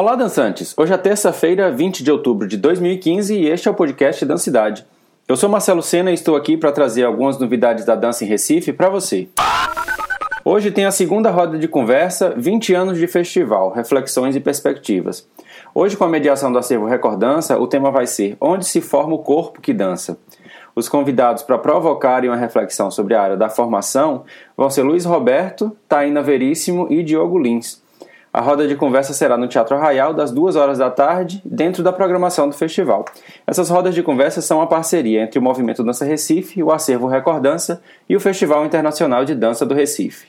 Olá, dançantes! Hoje é terça-feira, 20 de outubro de 2015 e este é o podcast Dancidade. Eu sou Marcelo Sena e estou aqui para trazer algumas novidades da dança em Recife para você. Hoje tem a segunda roda de conversa 20 anos de festival, reflexões e perspectivas. Hoje, com a mediação do acervo Recordança, o tema vai ser Onde se forma o corpo que dança? Os convidados para provocarem uma reflexão sobre a área da formação vão ser Luiz Roberto, Taina Veríssimo e Diogo Lins. A roda de conversa será no Teatro Arraial das 2 horas da tarde, dentro da programação do festival. Essas rodas de conversa são uma parceria entre o Movimento Dança Recife, o Acervo Recordança e o Festival Internacional de Dança do Recife.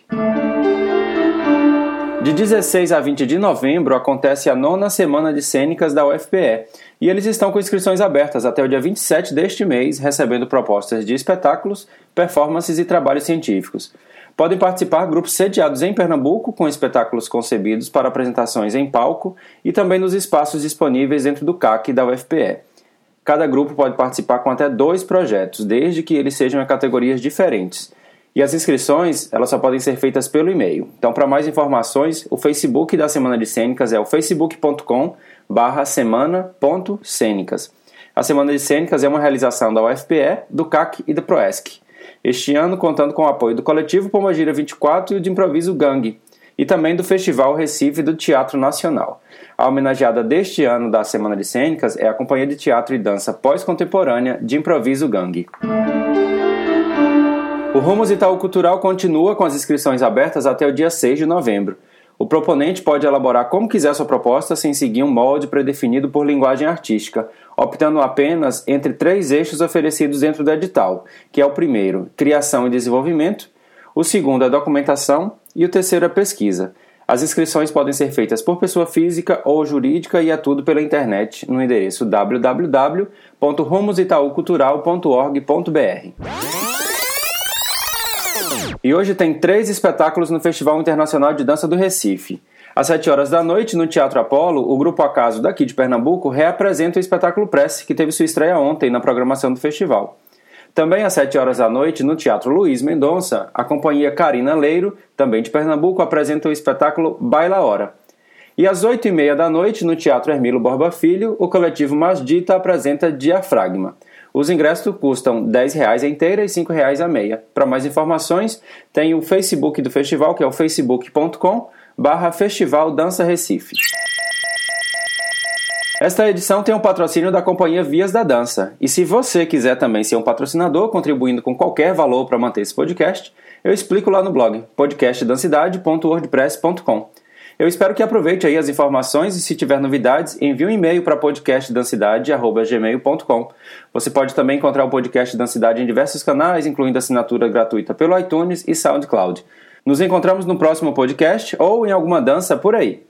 De 16 a 20 de novembro acontece a nona semana de cênicas da UFPE e eles estão com inscrições abertas até o dia 27 deste mês, recebendo propostas de espetáculos, performances e trabalhos científicos. Podem participar grupos sediados em Pernambuco, com espetáculos concebidos para apresentações em palco e também nos espaços disponíveis dentro do CAC da UFPE. Cada grupo pode participar com até dois projetos, desde que eles sejam em categorias diferentes. E as inscrições, elas só podem ser feitas pelo e-mail. Então, para mais informações, o Facebook da Semana de Cênicas é o facebook.com barra semana.cênicas. A Semana de Cênicas é uma realização da UFPE, do CAC e do PROESC. Este ano contando com o apoio do coletivo Pomagira 24 e o de improviso Gang, e também do Festival Recife do Teatro Nacional. A homenageada deste ano da Semana de Cênicas é a Companhia de Teatro e Dança Pós-Contemporânea de Improviso Gang. O Rumos Itaú Cultural continua com as inscrições abertas até o dia 6 de novembro. O proponente pode elaborar como quiser sua proposta sem seguir um molde predefinido por linguagem artística, optando apenas entre três eixos oferecidos dentro do edital, que é o primeiro, criação e desenvolvimento, o segundo é documentação e o terceiro é pesquisa. As inscrições podem ser feitas por pessoa física ou jurídica e é tudo pela internet no endereço www.rumositaucultural.org.br. E hoje tem três espetáculos no Festival Internacional de Dança do Recife. Às 7 horas da noite, no Teatro Apolo, o Grupo Acaso daqui de Pernambuco reapresenta o espetáculo Prece, que teve sua estreia ontem na programação do festival. Também às 7 horas da noite, no Teatro Luiz Mendonça, a companhia Carina Leiro, também de Pernambuco, apresenta o espetáculo Baila Hora. E às 8 e meia da noite, no Teatro Hermilo Borba Filho, o coletivo Masdita apresenta Diafragma. Os ingressos custam R$ 10,00 a inteira e R$ 5,00 a meia. Para mais informações, tem o Facebook do festival, que é o facebook.com barra Festival Dança Recife. Esta edição tem o um patrocínio da companhia Vias da Dança. E se você quiser também ser um patrocinador, contribuindo com qualquer valor para manter esse podcast, eu explico lá no blog podcastdancidade.wordpress.com. Eu espero que aproveite aí as informações e se tiver novidades, envie um e-mail para podcastdancidade.gmail.com. Você pode também encontrar o podcast Dancidade em diversos canais, incluindo assinatura gratuita pelo iTunes e SoundCloud. Nos encontramos no próximo podcast ou em alguma dança por aí.